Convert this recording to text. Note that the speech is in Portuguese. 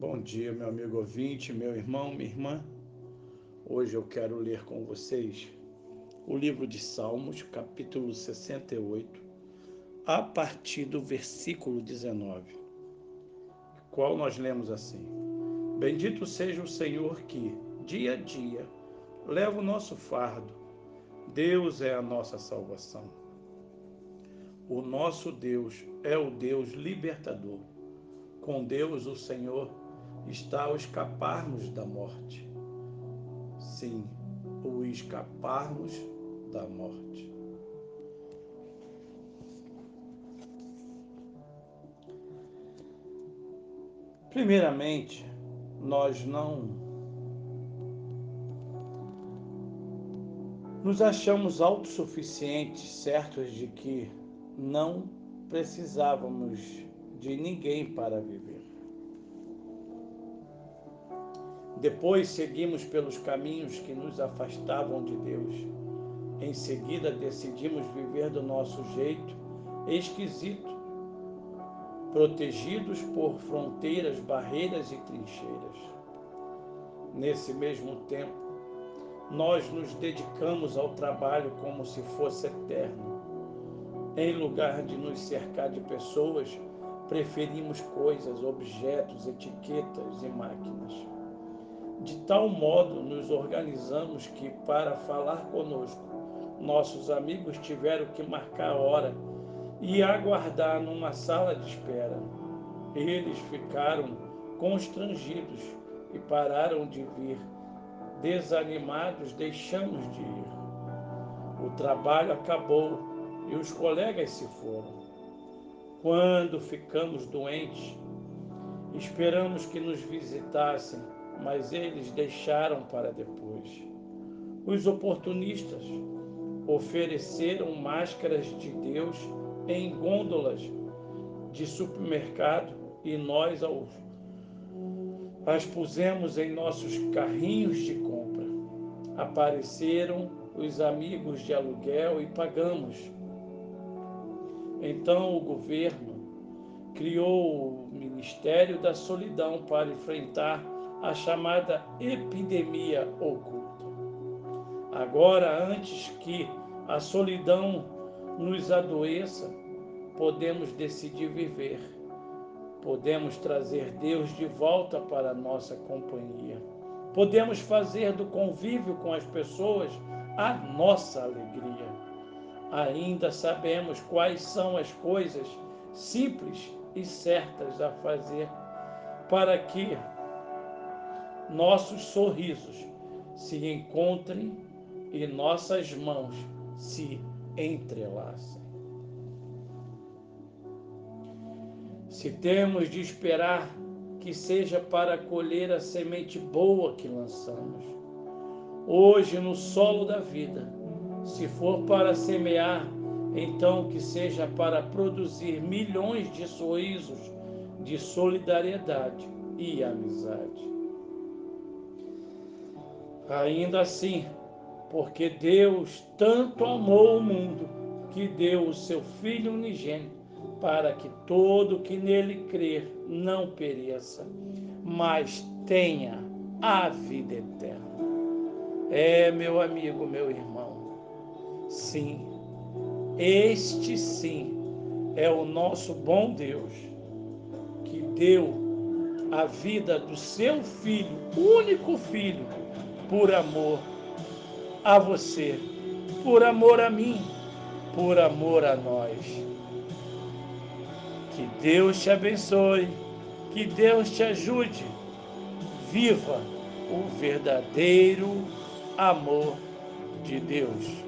Bom dia, meu amigo ouvinte, meu irmão, minha irmã. Hoje eu quero ler com vocês o livro de Salmos, capítulo 68, a partir do versículo 19, qual nós lemos assim: Bendito seja o Senhor que, dia a dia, leva o nosso fardo. Deus é a nossa salvação. O nosso Deus é o Deus libertador. Com Deus, o Senhor, está o escaparmos da morte. Sim, o escaparmos da morte. Primeiramente, nós não nos achamos autossuficientes, certos de que não precisávamos de ninguém para viver. Depois seguimos pelos caminhos que nos afastavam de Deus. Em seguida, decidimos viver do nosso jeito esquisito, protegidos por fronteiras, barreiras e trincheiras. Nesse mesmo tempo, nós nos dedicamos ao trabalho como se fosse eterno. Em lugar de nos cercar de pessoas, preferimos coisas, objetos, etiquetas e máquinas. Tal modo nos organizamos que, para falar conosco, nossos amigos tiveram que marcar a hora e aguardar numa sala de espera. Eles ficaram constrangidos e pararam de vir. Desanimados, deixamos de ir. O trabalho acabou e os colegas se foram. Quando ficamos doentes, esperamos que nos visitassem mas eles deixaram para depois. Os oportunistas ofereceram máscaras de Deus em gôndolas de supermercado e nós as pusemos em nossos carrinhos de compra. Apareceram os amigos de aluguel e pagamos. Então o governo criou o Ministério da Solidão para enfrentar a chamada epidemia oculta. Agora, antes que a solidão nos adoeça, podemos decidir viver. Podemos trazer Deus de volta para a nossa companhia. Podemos fazer do convívio com as pessoas a nossa alegria. Ainda sabemos quais são as coisas simples e certas a fazer para que nossos sorrisos se encontrem e nossas mãos se entrelacem. Se temos de esperar que seja para colher a semente boa que lançamos, hoje no solo da vida, se for para semear, então que seja para produzir milhões de sorrisos de solidariedade e amizade. Ainda assim, porque Deus tanto amou o mundo que deu o seu Filho unigênito para que todo que nele crer não pereça, mas tenha a vida eterna. É, meu amigo, meu irmão, sim, este sim é o nosso bom Deus que deu a vida do seu Filho, único Filho, por amor a você, por amor a mim, por amor a nós. Que Deus te abençoe, que Deus te ajude. Viva o verdadeiro amor de Deus.